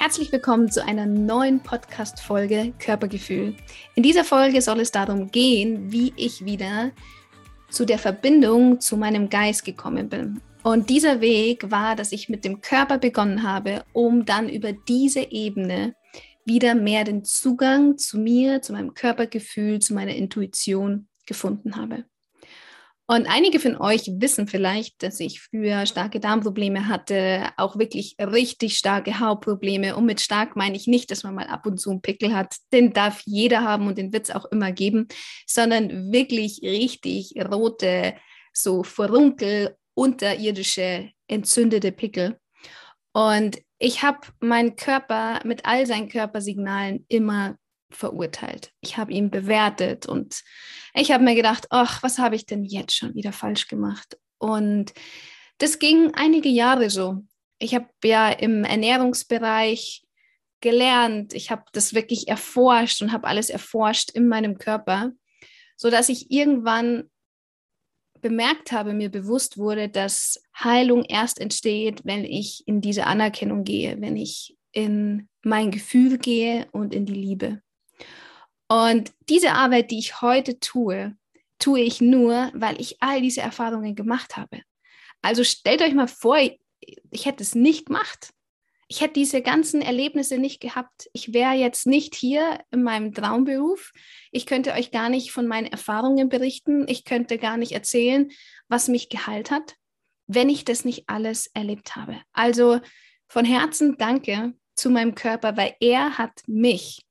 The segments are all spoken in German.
Herzlich willkommen zu einer neuen Podcast-Folge Körpergefühl. In dieser Folge soll es darum gehen, wie ich wieder zu der Verbindung zu meinem Geist gekommen bin. Und dieser Weg war, dass ich mit dem Körper begonnen habe, um dann über diese Ebene wieder mehr den Zugang zu mir, zu meinem Körpergefühl, zu meiner Intuition gefunden habe. Und einige von euch wissen vielleicht, dass ich früher starke Darmprobleme hatte, auch wirklich richtig starke Hautprobleme. Und mit stark meine ich nicht, dass man mal ab und zu einen Pickel hat. Den darf jeder haben und den wird es auch immer geben, sondern wirklich richtig rote, so Furunkel, unterirdische, entzündete Pickel. Und ich habe meinen Körper mit all seinen Körpersignalen immer verurteilt. Ich habe ihn bewertet und ich habe mir gedacht, ach, was habe ich denn jetzt schon wieder falsch gemacht? Und das ging einige Jahre so. Ich habe ja im Ernährungsbereich gelernt, ich habe das wirklich erforscht und habe alles erforscht in meinem Körper, so dass ich irgendwann bemerkt habe, mir bewusst wurde, dass Heilung erst entsteht, wenn ich in diese Anerkennung gehe, wenn ich in mein Gefühl gehe und in die Liebe. Und diese Arbeit, die ich heute tue, tue ich nur, weil ich all diese Erfahrungen gemacht habe. Also stellt euch mal vor, ich hätte es nicht gemacht. Ich hätte diese ganzen Erlebnisse nicht gehabt. Ich wäre jetzt nicht hier in meinem Traumberuf. Ich könnte euch gar nicht von meinen Erfahrungen berichten. Ich könnte gar nicht erzählen, was mich geheilt hat, wenn ich das nicht alles erlebt habe. Also von Herzen danke zu meinem Körper, weil er hat mich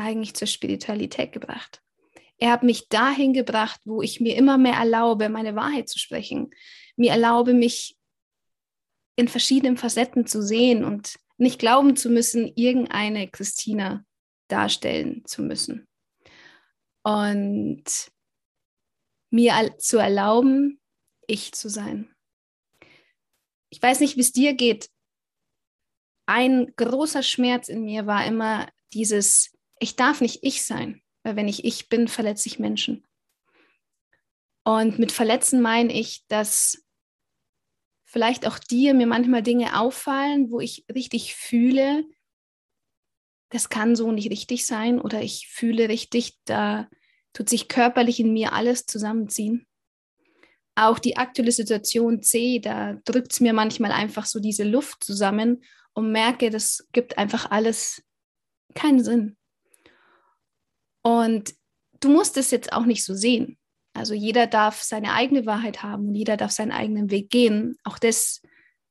eigentlich zur Spiritualität gebracht. Er hat mich dahin gebracht, wo ich mir immer mehr erlaube, meine Wahrheit zu sprechen. Mir erlaube, mich in verschiedenen Facetten zu sehen und nicht glauben zu müssen, irgendeine Christina darstellen zu müssen. Und mir zu erlauben, ich zu sein. Ich weiß nicht, wie es dir geht. Ein großer Schmerz in mir war immer dieses, ich darf nicht ich sein, weil wenn ich ich bin, verletze ich Menschen. Und mit verletzen meine ich, dass vielleicht auch dir mir manchmal Dinge auffallen, wo ich richtig fühle, das kann so nicht richtig sein oder ich fühle richtig, da tut sich körperlich in mir alles zusammenziehen. Auch die aktuelle Situation C, da drückt es mir manchmal einfach so diese Luft zusammen und merke, das gibt einfach alles keinen Sinn. Und du musst es jetzt auch nicht so sehen. Also jeder darf seine eigene Wahrheit haben und jeder darf seinen eigenen Weg gehen. Auch das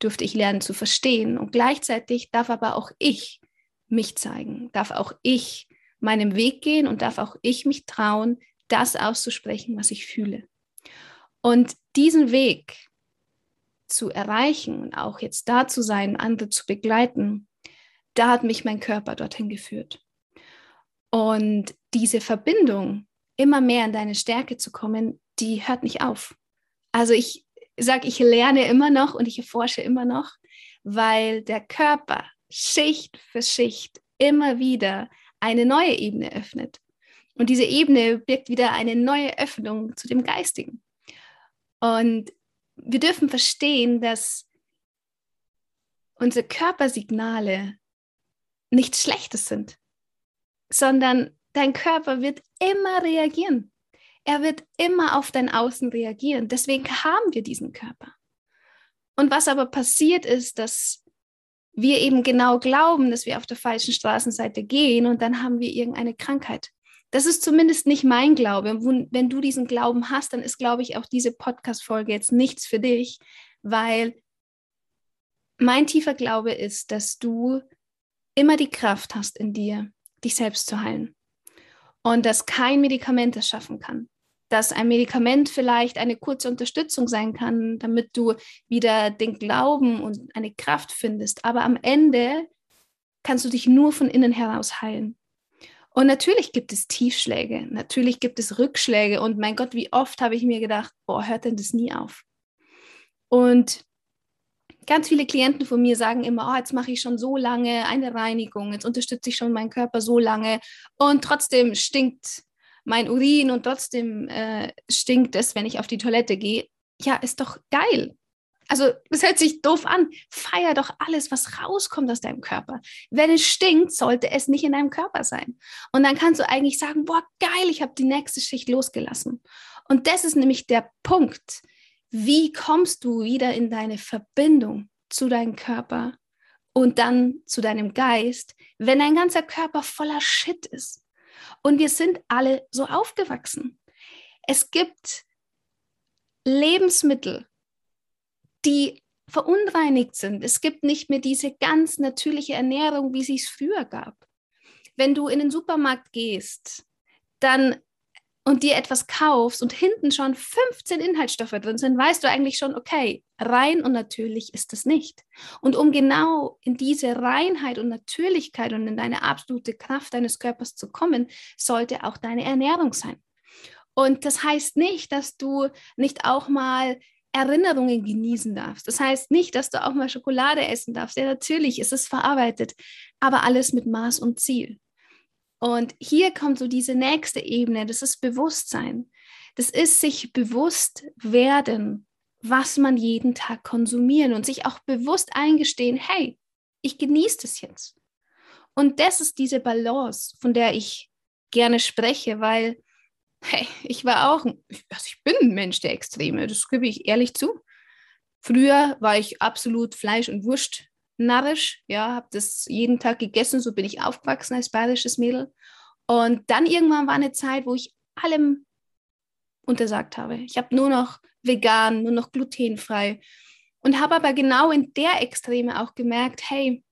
dürfte ich lernen zu verstehen. Und gleichzeitig darf aber auch ich mich zeigen, darf auch ich meinem Weg gehen und darf auch ich mich trauen, das auszusprechen, was ich fühle. Und diesen Weg zu erreichen und auch jetzt da zu sein, andere zu begleiten, da hat mich mein Körper dorthin geführt. Und diese Verbindung, immer mehr in deine Stärke zu kommen, die hört nicht auf. Also ich sage, ich lerne immer noch und ich erforsche immer noch, weil der Körper Schicht für Schicht immer wieder eine neue Ebene öffnet. Und diese Ebene birgt wieder eine neue Öffnung zu dem Geistigen. Und wir dürfen verstehen, dass unsere Körpersignale nichts Schlechtes sind sondern dein Körper wird immer reagieren. Er wird immer auf dein Außen reagieren. Deswegen haben wir diesen Körper. Und was aber passiert ist, dass wir eben genau glauben, dass wir auf der falschen Straßenseite gehen und dann haben wir irgendeine Krankheit. Das ist zumindest nicht mein Glaube. Wenn du diesen Glauben hast, dann ist, glaube ich, auch diese Podcast-Folge jetzt nichts für dich, weil mein tiefer Glaube ist, dass du immer die Kraft hast in dir, dich selbst zu heilen. Und dass kein Medikament es schaffen kann. Dass ein Medikament vielleicht eine kurze Unterstützung sein kann, damit du wieder den Glauben und eine Kraft findest. Aber am Ende kannst du dich nur von innen heraus heilen. Und natürlich gibt es Tiefschläge, natürlich gibt es Rückschläge. Und mein Gott, wie oft habe ich mir gedacht, boah, hört denn das nie auf? Und ganz viele Klienten von mir sagen immer, oh, jetzt mache ich schon so lange eine Reinigung, jetzt unterstütze ich schon meinen Körper so lange und trotzdem stinkt mein Urin und trotzdem äh, stinkt es, wenn ich auf die Toilette gehe. Ja, ist doch geil. Also, das hört sich doof an. Feier doch alles, was rauskommt aus deinem Körper. Wenn es stinkt, sollte es nicht in deinem Körper sein. Und dann kannst du eigentlich sagen, boah, geil, ich habe die nächste Schicht losgelassen. Und das ist nämlich der Punkt. Wie kommst du wieder in deine Verbindung zu deinem Körper und dann zu deinem Geist, wenn dein ganzer Körper voller Shit ist? Und wir sind alle so aufgewachsen. Es gibt Lebensmittel, die verunreinigt sind. Es gibt nicht mehr diese ganz natürliche Ernährung, wie sie es früher gab. Wenn du in den Supermarkt gehst, dann und dir etwas kaufst und hinten schon 15 Inhaltsstoffe drin sind, weißt du eigentlich schon, okay, rein und natürlich ist es nicht. Und um genau in diese Reinheit und Natürlichkeit und in deine absolute Kraft deines Körpers zu kommen, sollte auch deine Ernährung sein. Und das heißt nicht, dass du nicht auch mal Erinnerungen genießen darfst. Das heißt nicht, dass du auch mal Schokolade essen darfst. Ja, natürlich ist es verarbeitet, aber alles mit Maß und Ziel. Und hier kommt so diese nächste Ebene, das ist Bewusstsein. Das ist sich bewusst werden, was man jeden Tag konsumieren und sich auch bewusst eingestehen, hey, ich genieße das jetzt. Und das ist diese Balance, von der ich gerne spreche, weil hey, ich war auch, also ich bin ein Mensch der Extreme, das gebe ich ehrlich zu. Früher war ich absolut Fleisch- und Wurst narrisch, ja, habe das jeden Tag gegessen, so bin ich aufgewachsen als bayerisches Mädel. Und dann irgendwann war eine Zeit, wo ich allem untersagt habe. Ich habe nur noch vegan, nur noch glutenfrei und habe aber genau in der Extreme auch gemerkt, hey,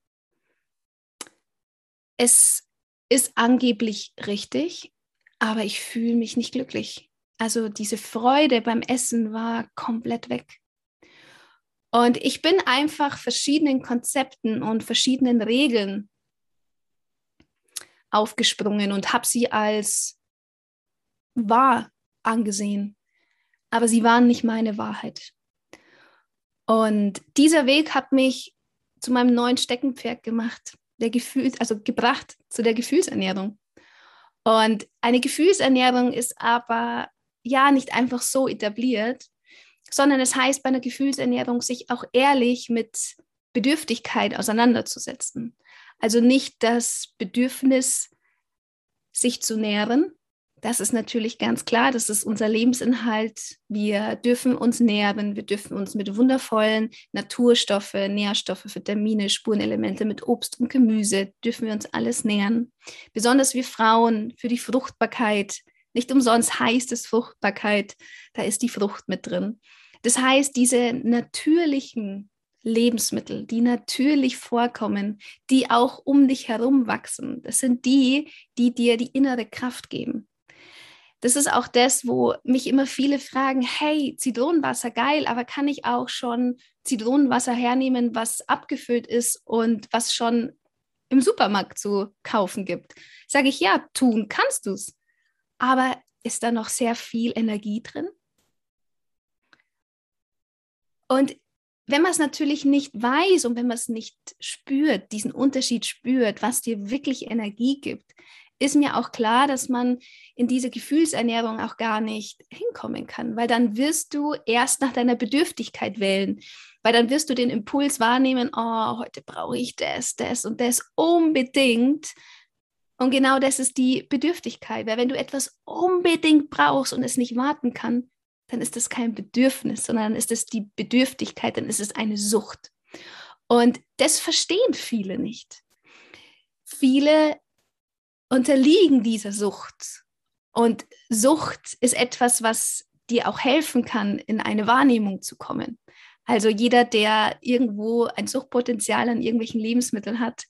es ist angeblich richtig, aber ich fühle mich nicht glücklich. Also diese Freude beim Essen war komplett weg. Und ich bin einfach verschiedenen Konzepten und verschiedenen Regeln aufgesprungen und habe sie als wahr angesehen. Aber sie waren nicht meine Wahrheit. Und dieser Weg hat mich zu meinem neuen Steckenpferd gemacht, der Gefühl, also gebracht zu der Gefühlsernährung. Und eine Gefühlsernährung ist aber ja nicht einfach so etabliert, sondern es heißt bei einer Gefühlsernährung, sich auch ehrlich mit Bedürftigkeit auseinanderzusetzen. Also nicht das Bedürfnis, sich zu nähren. Das ist natürlich ganz klar, das ist unser Lebensinhalt. Wir dürfen uns nähren, wir dürfen uns mit wundervollen Naturstoffe, Nährstoffe, Vitamine, Spurenelemente, mit Obst und Gemüse, dürfen wir uns alles nähren. Besonders wir Frauen für die Fruchtbarkeit, nicht umsonst heißt es Fruchtbarkeit, da ist die Frucht mit drin. Das heißt, diese natürlichen Lebensmittel, die natürlich vorkommen, die auch um dich herum wachsen, das sind die, die dir die innere Kraft geben. Das ist auch das, wo mich immer viele fragen, hey, Zitronenwasser, geil, aber kann ich auch schon Zitronenwasser hernehmen, was abgefüllt ist und was schon im Supermarkt zu kaufen gibt? Sage ich, ja, tun kannst du es. Aber ist da noch sehr viel Energie drin? Und wenn man es natürlich nicht weiß und wenn man es nicht spürt, diesen Unterschied spürt, was dir wirklich Energie gibt, ist mir auch klar, dass man in diese Gefühlsernährung auch gar nicht hinkommen kann, weil dann wirst du erst nach deiner Bedürftigkeit wählen, weil dann wirst du den Impuls wahrnehmen, oh, heute brauche ich das, das und das unbedingt und genau das ist die Bedürftigkeit, weil wenn du etwas unbedingt brauchst und es nicht warten kann, dann ist das kein Bedürfnis, sondern ist es die Bedürftigkeit, dann ist es eine Sucht. Und das verstehen viele nicht. Viele unterliegen dieser Sucht. Und Sucht ist etwas, was dir auch helfen kann, in eine Wahrnehmung zu kommen. Also jeder, der irgendwo ein Suchtpotenzial an irgendwelchen Lebensmitteln hat,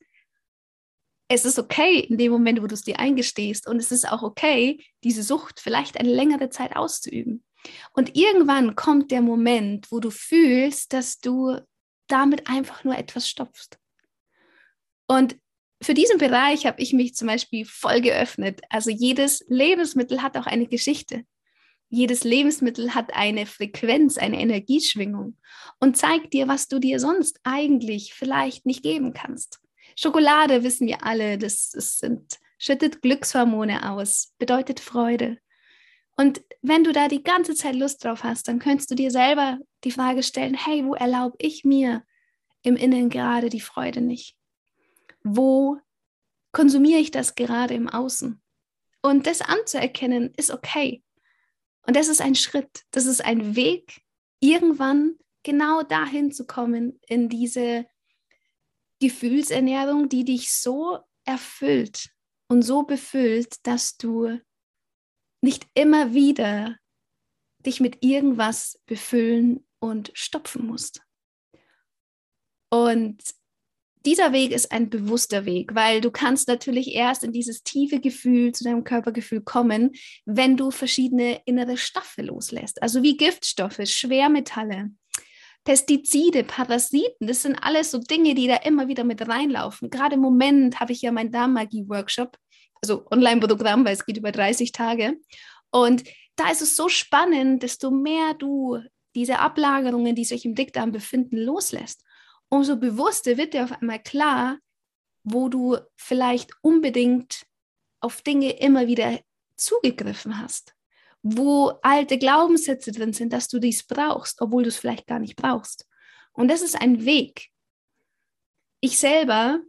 es ist okay in dem Moment, wo du es dir eingestehst und es ist auch okay, diese Sucht vielleicht eine längere Zeit auszuüben. Und irgendwann kommt der Moment, wo du fühlst, dass du damit einfach nur etwas stopfst. Und für diesen Bereich habe ich mich zum Beispiel voll geöffnet. Also jedes Lebensmittel hat auch eine Geschichte. Jedes Lebensmittel hat eine Frequenz, eine Energieschwingung und zeigt dir, was du dir sonst eigentlich vielleicht nicht geben kannst. Schokolade wissen wir alle, das, das sind, schüttet Glückshormone aus, bedeutet Freude. Und wenn du da die ganze Zeit Lust drauf hast, dann könntest du dir selber die Frage stellen, hey, wo erlaube ich mir im Innen gerade die Freude nicht? Wo konsumiere ich das gerade im Außen? Und das anzuerkennen ist okay. Und das ist ein Schritt, das ist ein Weg, irgendwann genau dahin zu kommen, in diese Gefühlsernährung, die dich so erfüllt und so befüllt, dass du nicht immer wieder dich mit irgendwas befüllen und stopfen musst. Und dieser Weg ist ein bewusster Weg, weil du kannst natürlich erst in dieses tiefe Gefühl, zu deinem Körpergefühl kommen, wenn du verschiedene innere Stoffe loslässt. Also wie Giftstoffe, Schwermetalle, Pestizide, Parasiten, das sind alles so Dinge, die da immer wieder mit reinlaufen. Gerade im Moment habe ich ja meinen Darmmagie-Workshop, also Online-Programm, weil es geht über 30 Tage. Und da ist es so spannend, desto mehr du diese Ablagerungen, die sich im Dickdarm befinden, loslässt, umso bewusster wird dir auf einmal klar, wo du vielleicht unbedingt auf Dinge immer wieder zugegriffen hast wo alte Glaubenssätze drin sind, dass du dies brauchst, obwohl du es vielleicht gar nicht brauchst. Und das ist ein Weg. Ich selber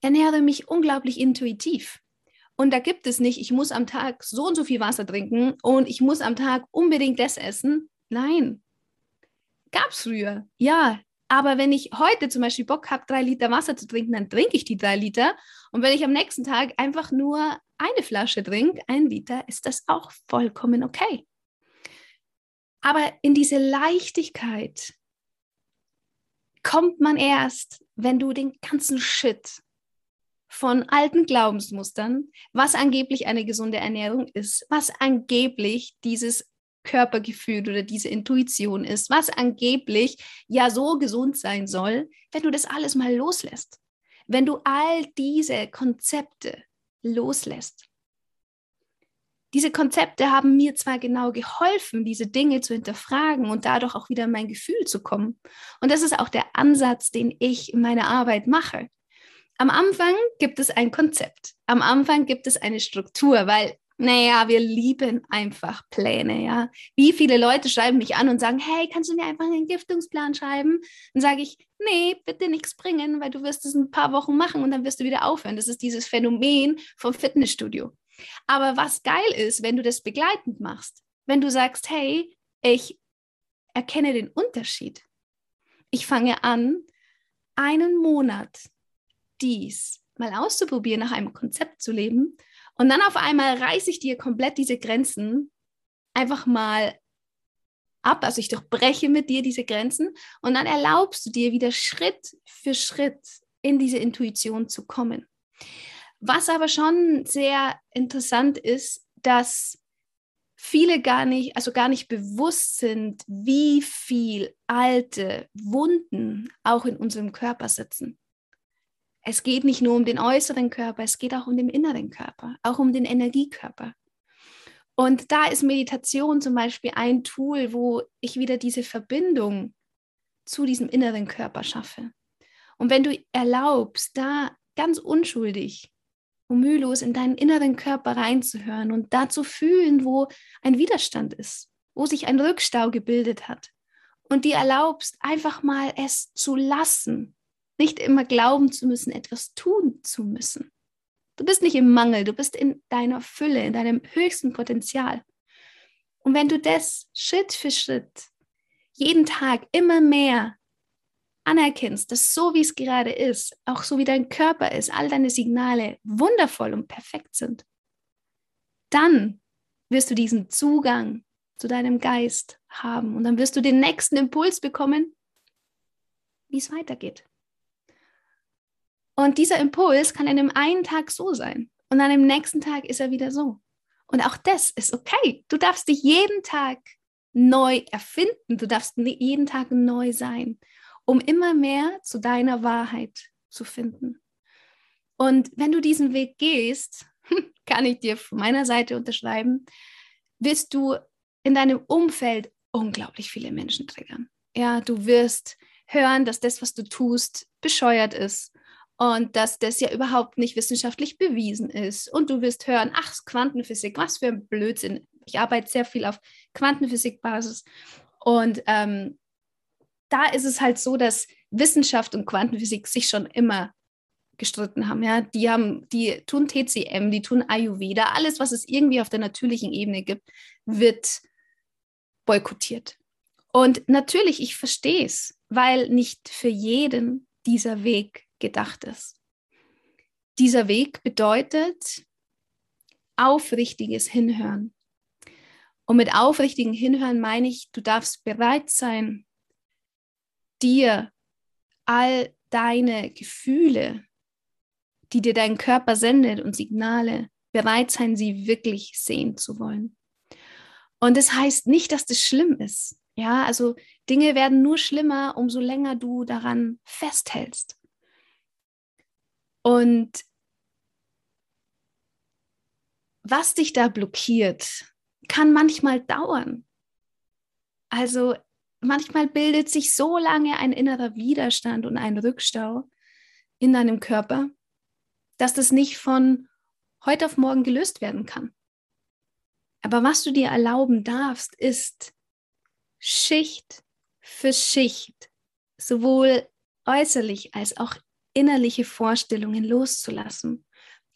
ernähre mich unglaublich intuitiv. Und da gibt es nicht, ich muss am Tag so und so viel Wasser trinken und ich muss am Tag unbedingt das essen. Nein. Gab es früher. Ja, aber wenn ich heute zum Beispiel Bock habe, drei Liter Wasser zu trinken, dann trinke ich die drei Liter. Und wenn ich am nächsten Tag einfach nur eine Flasche trinke, ein Liter, ist das auch vollkommen okay. Aber in diese Leichtigkeit kommt man erst, wenn du den ganzen Shit von alten Glaubensmustern, was angeblich eine gesunde Ernährung ist, was angeblich dieses Körpergefühl oder diese Intuition ist, was angeblich ja so gesund sein soll, wenn du das alles mal loslässt. Wenn du all diese Konzepte loslässt. Diese Konzepte haben mir zwar genau geholfen, diese Dinge zu hinterfragen und dadurch auch wieder in mein Gefühl zu kommen. Und das ist auch der Ansatz, den ich in meiner Arbeit mache. Am Anfang gibt es ein Konzept. Am Anfang gibt es eine Struktur, weil naja, wir lieben einfach Pläne, ja. Wie viele Leute schreiben mich an und sagen, hey, kannst du mir einfach einen Entgiftungsplan schreiben? Dann sage ich, nee, bitte nichts bringen, weil du wirst es ein paar Wochen machen und dann wirst du wieder aufhören. Das ist dieses Phänomen vom Fitnessstudio. Aber was geil ist, wenn du das begleitend machst, wenn du sagst, hey, ich erkenne den Unterschied. Ich fange an, einen Monat dies mal auszuprobieren, nach einem Konzept zu leben und dann auf einmal reiße ich dir komplett diese Grenzen einfach mal ab. Also ich durchbreche mit dir diese Grenzen und dann erlaubst du dir wieder Schritt für Schritt in diese Intuition zu kommen. Was aber schon sehr interessant ist, dass viele gar nicht, also gar nicht bewusst sind, wie viel alte Wunden auch in unserem Körper sitzen. Es geht nicht nur um den äußeren Körper, es geht auch um den inneren Körper, auch um den Energiekörper. Und da ist Meditation zum Beispiel ein Tool, wo ich wieder diese Verbindung zu diesem inneren Körper schaffe. Und wenn du erlaubst, da ganz unschuldig und mühelos in deinen inneren Körper reinzuhören und da zu fühlen, wo ein Widerstand ist, wo sich ein Rückstau gebildet hat und dir erlaubst, einfach mal es zu lassen, nicht immer glauben zu müssen, etwas tun zu müssen. Du bist nicht im Mangel, du bist in deiner Fülle, in deinem höchsten Potenzial. Und wenn du das Schritt für Schritt jeden Tag immer mehr anerkennst, dass so wie es gerade ist, auch so wie dein Körper ist, all deine Signale wundervoll und perfekt sind, dann wirst du diesen Zugang zu deinem Geist haben und dann wirst du den nächsten Impuls bekommen, wie es weitergeht. Und dieser Impuls kann an dem einen Tag so sein und an dem nächsten Tag ist er wieder so. Und auch das ist okay. Du darfst dich jeden Tag neu erfinden. Du darfst jeden Tag neu sein, um immer mehr zu deiner Wahrheit zu finden. Und wenn du diesen Weg gehst, kann ich dir von meiner Seite unterschreiben, wirst du in deinem Umfeld unglaublich viele Menschen triggern. Ja, du wirst hören, dass das, was du tust, bescheuert ist und dass das ja überhaupt nicht wissenschaftlich bewiesen ist. Und du wirst hören, ach, Quantenphysik, was für ein Blödsinn. Ich arbeite sehr viel auf Quantenphysikbasis. Und ähm, da ist es halt so, dass Wissenschaft und Quantenphysik sich schon immer gestritten haben. Ja, die haben, die tun TCM, die tun Ayurveda, alles, was es irgendwie auf der natürlichen Ebene gibt, wird boykottiert. Und natürlich, ich verstehe es, weil nicht für jeden dieser Weg gedacht ist. Dieser Weg bedeutet aufrichtiges Hinhören. Und mit aufrichtigem Hinhören meine ich, du darfst bereit sein, dir all deine Gefühle, die dir dein Körper sendet und Signale, bereit sein, sie wirklich sehen zu wollen. Und das heißt nicht, dass das schlimm ist. Ja, also Dinge werden nur schlimmer, umso länger du daran festhältst. Und was dich da blockiert, kann manchmal dauern. Also manchmal bildet sich so lange ein innerer Widerstand und ein Rückstau in deinem Körper, dass das nicht von heute auf morgen gelöst werden kann. Aber was du dir erlauben darfst, ist Schicht für Schicht, sowohl äußerlich als auch innerliche Vorstellungen loszulassen.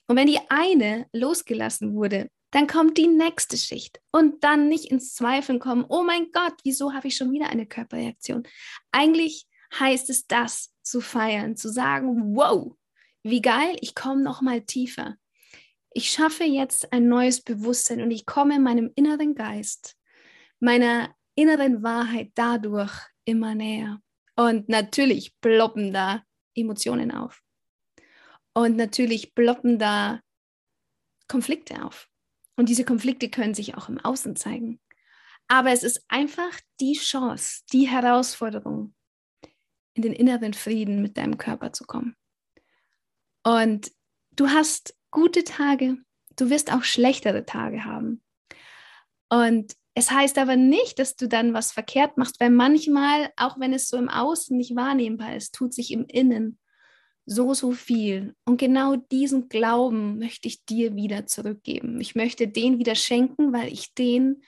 Und wenn die eine losgelassen wurde, dann kommt die nächste Schicht und dann nicht ins Zweifeln kommen, oh mein Gott, wieso habe ich schon wieder eine Körperreaktion? Eigentlich heißt es das zu feiern, zu sagen, wow, wie geil, ich komme noch mal tiefer. Ich schaffe jetzt ein neues Bewusstsein und ich komme meinem inneren Geist, meiner inneren Wahrheit dadurch immer näher. Und natürlich ploppen da Emotionen auf. Und natürlich ploppen da Konflikte auf. Und diese Konflikte können sich auch im Außen zeigen. Aber es ist einfach die Chance, die Herausforderung, in den inneren Frieden mit deinem Körper zu kommen. Und du hast gute Tage, du wirst auch schlechtere Tage haben. Und es heißt aber nicht, dass du dann was verkehrt machst, weil manchmal, auch wenn es so im Außen nicht wahrnehmbar ist, tut sich im Innen so, so viel. Und genau diesen Glauben möchte ich dir wieder zurückgeben. Ich möchte den wieder schenken, weil ich den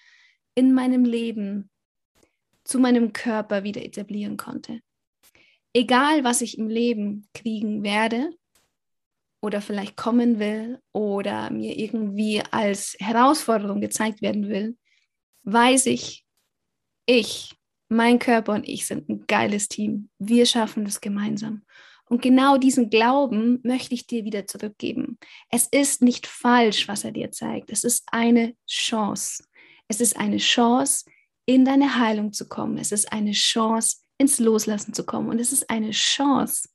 in meinem Leben zu meinem Körper wieder etablieren konnte. Egal, was ich im Leben kriegen werde oder vielleicht kommen will oder mir irgendwie als Herausforderung gezeigt werden will, weiß ich, ich, mein Körper und ich sind ein geiles Team. Wir schaffen das gemeinsam. Und genau diesen Glauben möchte ich dir wieder zurückgeben. Es ist nicht falsch, was er dir zeigt. Es ist eine Chance. Es ist eine Chance, in deine Heilung zu kommen. Es ist eine Chance, ins Loslassen zu kommen. Und es ist eine Chance,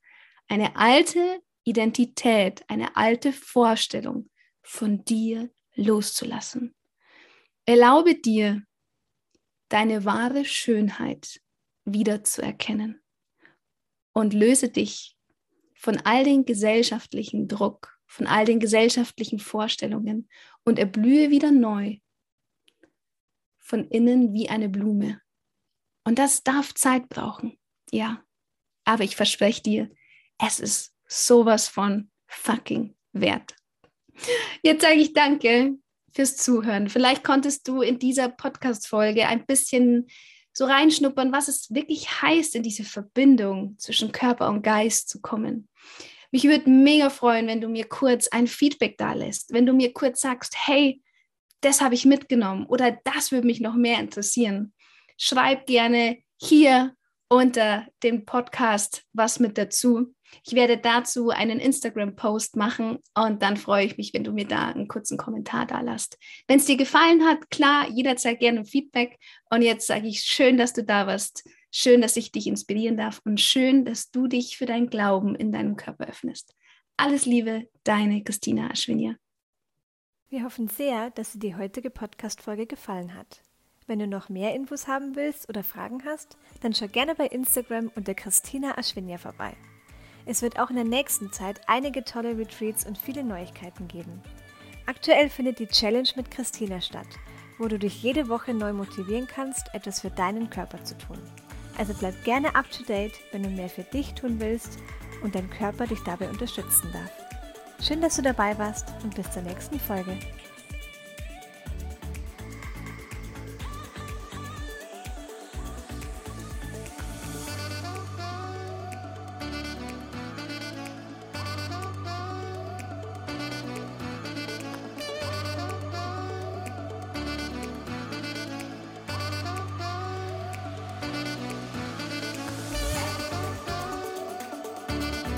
eine alte Identität, eine alte Vorstellung von dir loszulassen. Erlaube dir, deine wahre Schönheit wiederzuerkennen und löse dich von all den gesellschaftlichen Druck, von all den gesellschaftlichen Vorstellungen und erblühe wieder neu, von innen wie eine Blume. Und das darf Zeit brauchen, ja. Aber ich verspreche dir, es ist sowas von fucking wert. Jetzt sage ich danke fürs Zuhören. Vielleicht konntest du in dieser Podcast-Folge ein bisschen so reinschnuppern, was es wirklich heißt, in diese Verbindung zwischen Körper und Geist zu kommen. Mich würde mega freuen, wenn du mir kurz ein Feedback da lässt, wenn du mir kurz sagst, hey, das habe ich mitgenommen oder das würde mich noch mehr interessieren. Schreib gerne hier unter dem Podcast was mit dazu. Ich werde dazu einen Instagram-Post machen und dann freue ich mich, wenn du mir da einen kurzen Kommentar da lässt. Wenn es dir gefallen hat, klar, jederzeit gerne Feedback. Und jetzt sage ich schön, dass du da warst. Schön, dass ich dich inspirieren darf und schön, dass du dich für deinen Glauben in deinem Körper öffnest. Alles Liebe, deine Christina Aschwinier. Wir hoffen sehr, dass dir die heutige Podcast-Folge gefallen hat. Wenn du noch mehr Infos haben willst oder Fragen hast, dann schau gerne bei Instagram unter Christina Aschwinier vorbei. Es wird auch in der nächsten Zeit einige tolle Retreats und viele Neuigkeiten geben. Aktuell findet die Challenge mit Christina statt, wo du dich jede Woche neu motivieren kannst, etwas für deinen Körper zu tun. Also bleib gerne up to date, wenn du mehr für dich tun willst und dein Körper dich dabei unterstützen darf. Schön, dass du dabei warst und bis zur nächsten Folge.